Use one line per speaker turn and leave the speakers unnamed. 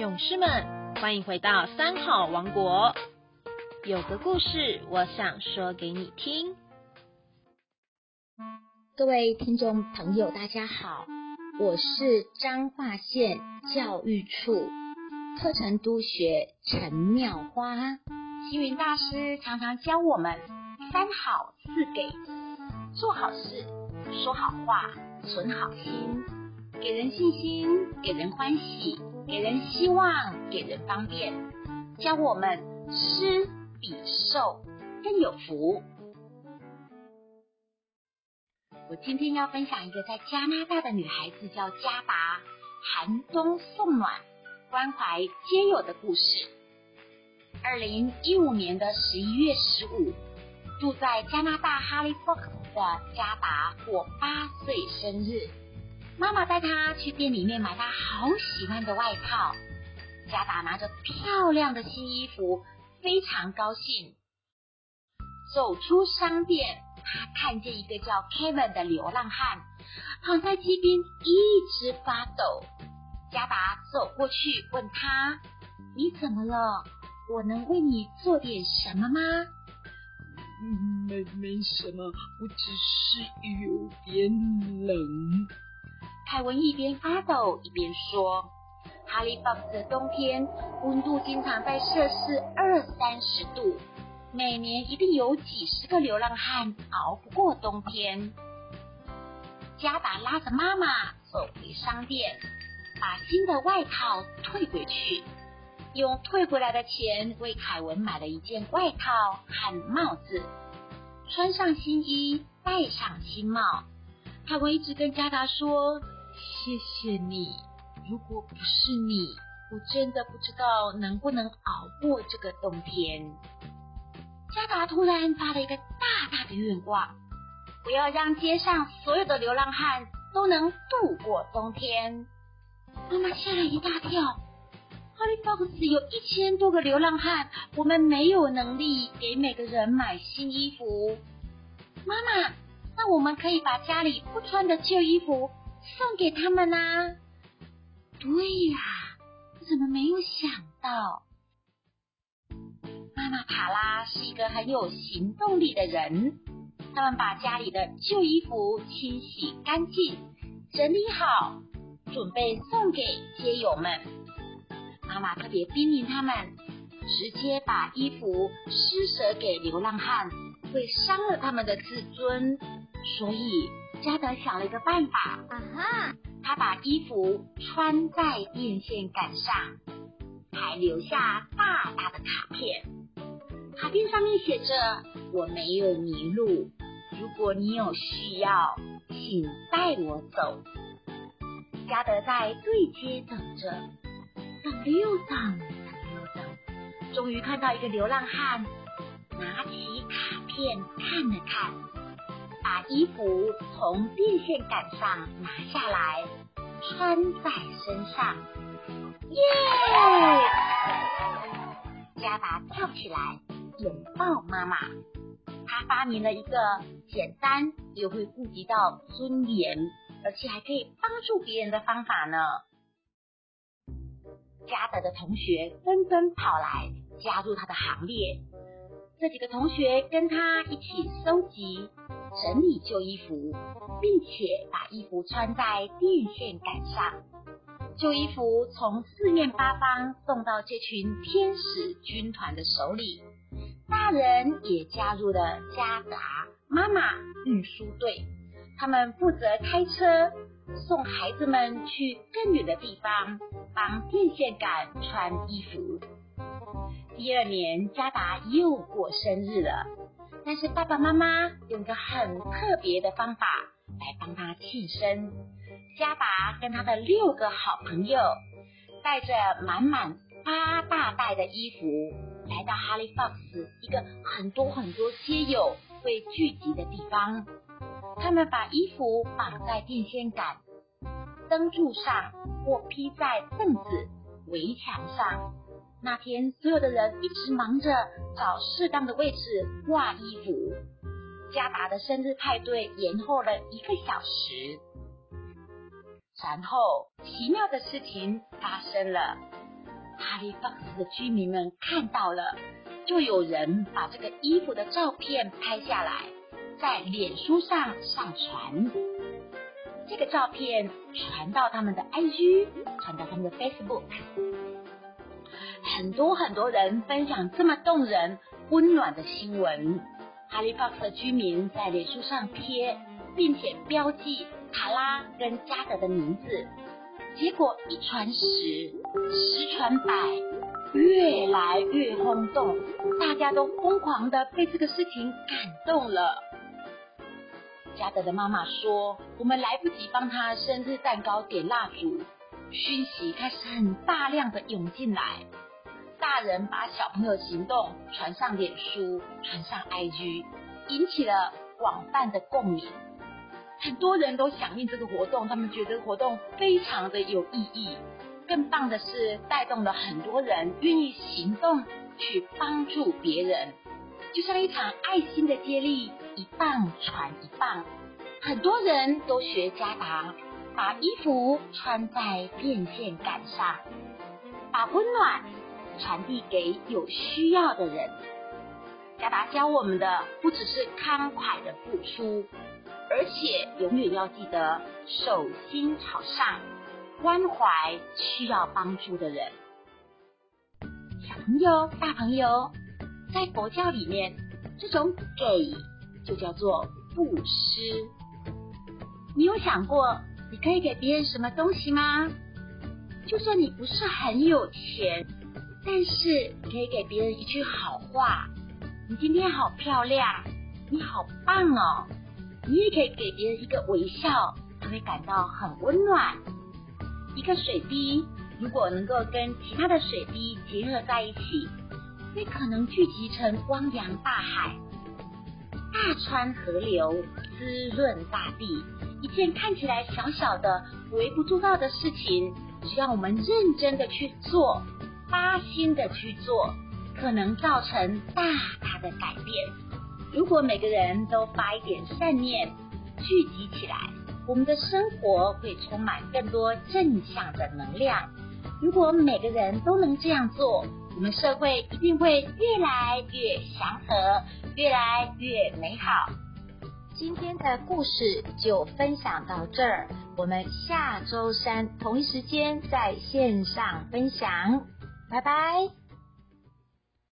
勇士们，欢迎回到三好王国。有个故事，我想说给你听。
各位听众朋友，大家好，我是彰化县教育处课程督学陈妙花。
星云大师常常教我们三好四给：做好事、说好话、存好心，给人信心，给人欢喜。给人希望，给人方便，教我们施比受更有福。我今天要分享一个在加拿大的女孩子，叫加达，寒冬送暖，关怀皆有的故事。二零一五年的十一月十五，住在加拿大哈利波特的加达过八岁生日。妈妈带他去店里面买他好喜欢的外套，加达拿着漂亮的新衣服，非常高兴。走出商店，他看见一个叫 Kevin 的流浪汉躺在街边，一直发抖。加达走过去问他：“你怎么了？我能为你做点什么吗？”“
没没什么，我只是有点冷。”
凯文一边发抖一边说：“哈利堡的冬天温度经常在摄氏二三十度，每年一定有几十个流浪汉熬不过冬天。”加达拉着妈妈走回商店，把新的外套退回去，用退回来的钱为凯文买了一件外套和帽子，穿上新衣，戴上新帽。凯文一直跟加达说。谢谢你，如果不是你，我真的不知道能不能熬过这个冬天。加达突然发了一个大大的愿望，不要让街上所有的流浪汉都能度过冬天。妈妈吓了一大跳，哈利· o 克斯有一千多个流浪汉，我们没有能力给每个人买新衣服。妈妈，那我们可以把家里不穿的旧衣服。送给他们啦！对呀，我怎么没有想到？妈妈塔拉是一个很有行动力的人。他们把家里的旧衣服清洗干净，整理好，准备送给街友们。妈妈特别叮咛他们，直接把衣服施舍给流浪汉，会伤了他们的自尊，所以。加德想了一个办法，啊哈！他把衣服穿在电线杆上，还留下大大的卡片。卡片上面写着：“我没有迷路，如果你有需要，请带我走。”嘉德在对街等着，等了又等，等了又等，终于看到一个流浪汉拿起卡片看了看。把衣服从电线杆上拿下来，穿在身上，耶！加达跳起来拥抱妈妈。他发明了一个简单又会顾及到尊严，而且还可以帮助别人的方法呢。加德的同学纷纷跑来加入他的行列。这几个同学跟他一起收集。整理旧衣服，并且把衣服穿在电线杆上。旧衣服从四面八方送到这群天使军团的手里。大人也加入了加达妈妈运输队，他们负责开车送孩子们去更远的地方，帮电线杆穿衣服。第二年，加达又过生日了。但是爸爸妈妈用个很特别的方法来帮他庆生。加拔跟他的六个好朋友带着满满八大袋的衣服，来到哈利 fox 一个很多很多街友会聚集的地方。他们把衣服绑在电线杆、灯柱上，或披在凳子、围墙上。那天，所有的人一直忙着找适当的位置挂衣服。加达的生日派对延后了一个小时，然后奇妙的事情发生了。哈利法克斯的居民们看到了，就有人把这个衣服的照片拍下来，在脸书上上传。这个照片传到他们的 IG，传到他们的 Facebook，很多很多人分享这么动人、温暖的新闻。哈利法克的居民在脸书上贴，并且标记卡拉跟加德的名字。结果一传十，十传百，越来越轰动，大家都疯狂的被这个事情感动了。加德的妈妈说：“我们来不及帮他生日蛋糕点蜡烛，讯息开始很大量的涌进来。大人把小朋友行动传上脸书，传上 IG，引起了广泛的共鸣。很多人都响应这个活动，他们觉得活动非常的有意义。更棒的是，带动了很多人愿意行动去帮助别人。”就像一场爱心的接力，一棒传一棒，很多人都学加达，把衣服穿在电线杆上，把温暖传递给有需要的人。加达教我们的不只是慷慨的付出，而且永远要记得手心朝上，关怀需要帮助的人。小朋友，大朋友。在佛教里面，这种给就叫做布施。你有想过你可以给别人什么东西吗？就算你不是很有钱，但是你可以给别人一句好话。你今天好漂亮，你好棒哦！你也可以给别人一个微笑，他会感到很温暖。一个水滴，如果能够跟其他的水滴结合在一起。会可能聚集成汪洋大海，大川河流滋润大地。一件看起来小小的、微不足道的事情，只要我们认真的去做，发心的去做，可能造成大大的改变。如果每个人都发一点善念，聚集起来，我们的生活会充满更多正向的能量。如果每个人都能这样做，我们社会一定会越来越祥和，越来越美好。
今天的故事就分享到这儿，我们下周三同一时间在线上分享，拜拜。